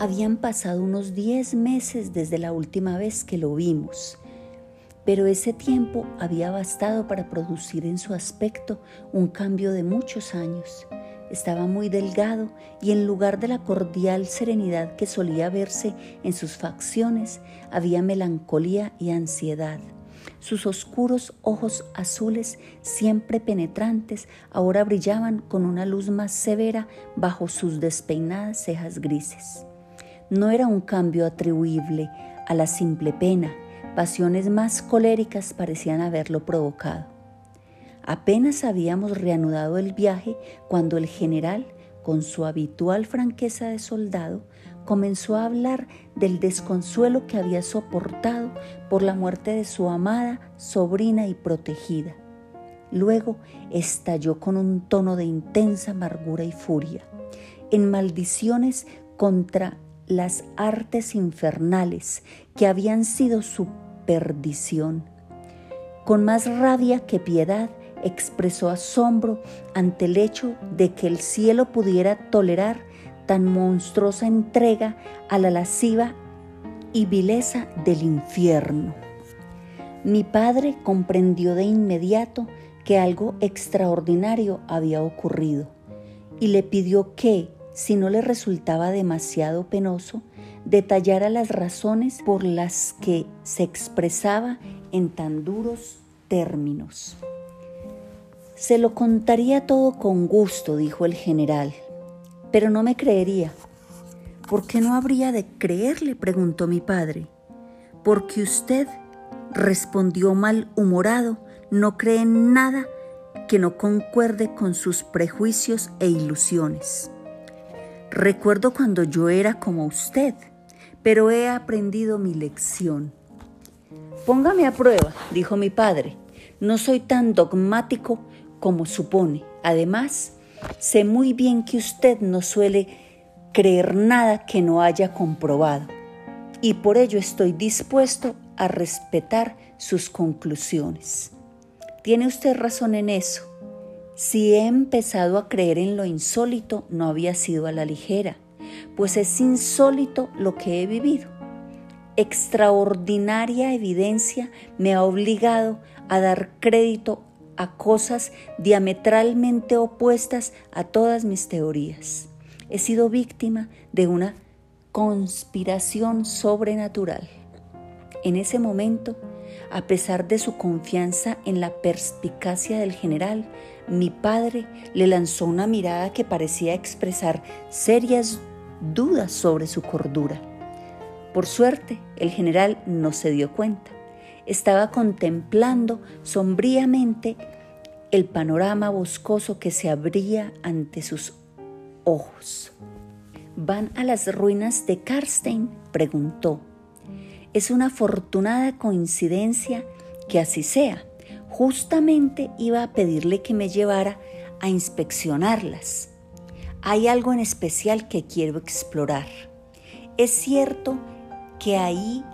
Habían pasado unos 10 meses desde la última vez que lo vimos, pero ese tiempo había bastado para producir en su aspecto un cambio de muchos años. Estaba muy delgado y en lugar de la cordial serenidad que solía verse en sus facciones, había melancolía y ansiedad. Sus oscuros ojos azules, siempre penetrantes, ahora brillaban con una luz más severa bajo sus despeinadas cejas grises. No era un cambio atribuible a la simple pena, pasiones más coléricas parecían haberlo provocado. Apenas habíamos reanudado el viaje cuando el general, con su habitual franqueza de soldado, comenzó a hablar del desconsuelo que había soportado por la muerte de su amada, sobrina y protegida. Luego estalló con un tono de intensa amargura y furia, en maldiciones contra las artes infernales que habían sido su perdición. Con más rabia que piedad, expresó asombro ante el hecho de que el cielo pudiera tolerar tan monstruosa entrega a la lasciva y vileza del infierno. Mi padre comprendió de inmediato que algo extraordinario había ocurrido y le pidió que, si no le resultaba demasiado penoso, detallara las razones por las que se expresaba en tan duros términos. Se lo contaría todo con gusto, dijo el general, pero no me creería. ¿Por qué no habría de creerle? preguntó mi padre. Porque usted, respondió malhumorado, no cree en nada que no concuerde con sus prejuicios e ilusiones. Recuerdo cuando yo era como usted, pero he aprendido mi lección. Póngame a prueba, dijo mi padre. No soy tan dogmático como supone. Además, sé muy bien que usted no suele creer nada que no haya comprobado, y por ello estoy dispuesto a respetar sus conclusiones. Tiene usted razón en eso. Si he empezado a creer en lo insólito, no había sido a la ligera, pues es insólito lo que he vivido. Extraordinaria evidencia me ha obligado a dar crédito a cosas diametralmente opuestas a todas mis teorías. He sido víctima de una conspiración sobrenatural. En ese momento, a pesar de su confianza en la perspicacia del general, mi padre le lanzó una mirada que parecía expresar serias dudas sobre su cordura. Por suerte, el general no se dio cuenta. Estaba contemplando sombríamente el panorama boscoso que se abría ante sus ojos. ¿Van a las ruinas de Karstein? preguntó. Es una afortunada coincidencia que así sea. Justamente iba a pedirle que me llevara a inspeccionarlas. Hay algo en especial que quiero explorar. Es cierto que ahí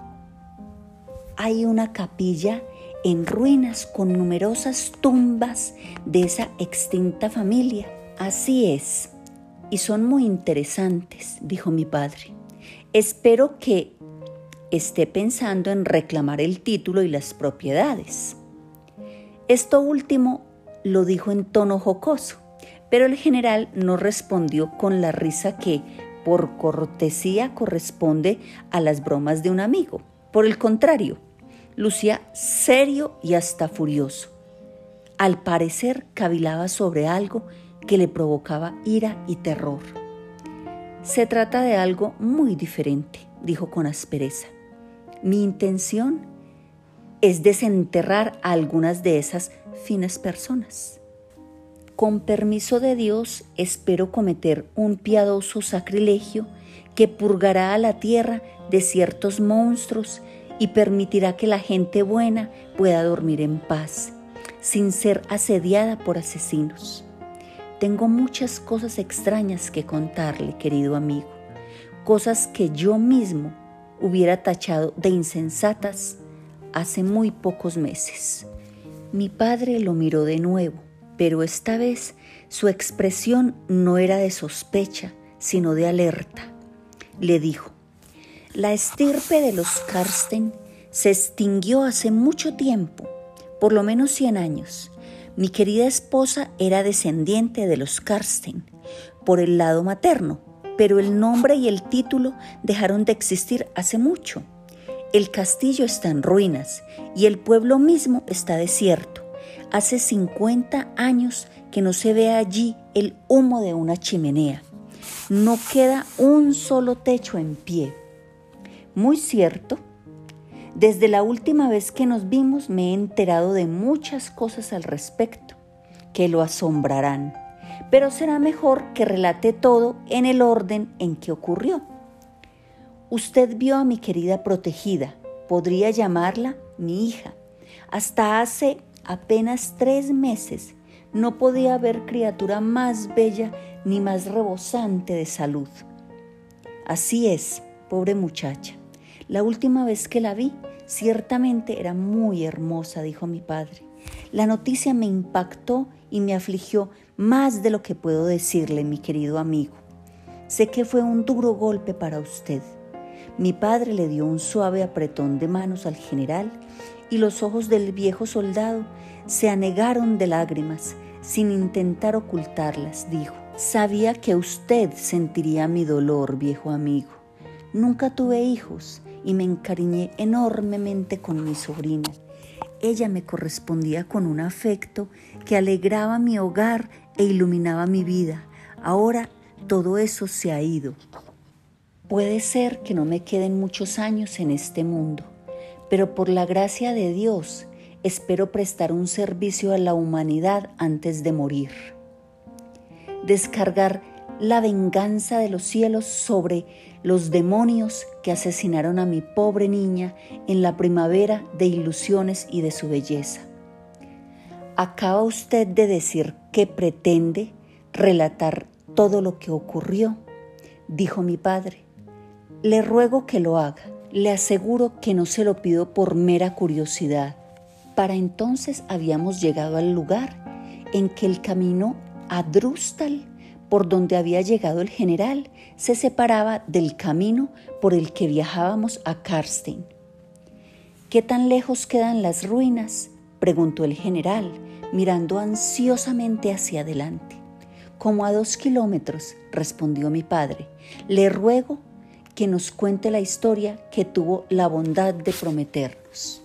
hay una capilla en ruinas con numerosas tumbas de esa extinta familia. Así es, y son muy interesantes, dijo mi padre. Espero que esté pensando en reclamar el título y las propiedades. Esto último lo dijo en tono jocoso, pero el general no respondió con la risa que, por cortesía, corresponde a las bromas de un amigo. Por el contrario, lucía serio y hasta furioso. Al parecer cavilaba sobre algo que le provocaba ira y terror. Se trata de algo muy diferente, dijo con aspereza. Mi intención es desenterrar a algunas de esas finas personas. Con permiso de Dios, espero cometer un piadoso sacrilegio que purgará a la tierra de ciertos monstruos y permitirá que la gente buena pueda dormir en paz, sin ser asediada por asesinos. Tengo muchas cosas extrañas que contarle, querido amigo, cosas que yo mismo hubiera tachado de insensatas hace muy pocos meses. Mi padre lo miró de nuevo, pero esta vez su expresión no era de sospecha, sino de alerta. le dijo, la estirpe de los Karsten se extinguió hace mucho tiempo, por lo menos 100 años. Mi querida esposa era descendiente de los Karsten por el lado materno, pero el nombre y el título dejaron de existir hace mucho. El castillo está en ruinas y el pueblo mismo está desierto. Hace 50 años que no se ve allí el humo de una chimenea. No queda un solo techo en pie. Muy cierto, desde la última vez que nos vimos me he enterado de muchas cosas al respecto que lo asombrarán, pero será mejor que relate todo en el orden en que ocurrió. Usted vio a mi querida protegida, podría llamarla mi hija. Hasta hace apenas tres meses no podía haber criatura más bella ni más rebosante de salud. Así es, pobre muchacha. La última vez que la vi, ciertamente era muy hermosa, dijo mi padre. La noticia me impactó y me afligió más de lo que puedo decirle, mi querido amigo. Sé que fue un duro golpe para usted. Mi padre le dio un suave apretón de manos al general y los ojos del viejo soldado se anegaron de lágrimas sin intentar ocultarlas, dijo. Sabía que usted sentiría mi dolor, viejo amigo. Nunca tuve hijos y me encariñé enormemente con mi sobrina. Ella me correspondía con un afecto que alegraba mi hogar e iluminaba mi vida. Ahora todo eso se ha ido. Puede ser que no me queden muchos años en este mundo, pero por la gracia de Dios espero prestar un servicio a la humanidad antes de morir. Descargar la venganza de los cielos sobre los demonios que asesinaron a mi pobre niña en la primavera de ilusiones y de su belleza. Acaba usted de decir que pretende relatar todo lo que ocurrió, dijo mi padre. Le ruego que lo haga. Le aseguro que no se lo pido por mera curiosidad. Para entonces habíamos llegado al lugar en que el camino a Drustal por donde había llegado el general se separaba del camino por el que viajábamos a Karstein. ¿Qué tan lejos quedan las ruinas? preguntó el general, mirando ansiosamente hacia adelante. Como a dos kilómetros, respondió mi padre. Le ruego que nos cuente la historia que tuvo la bondad de prometernos.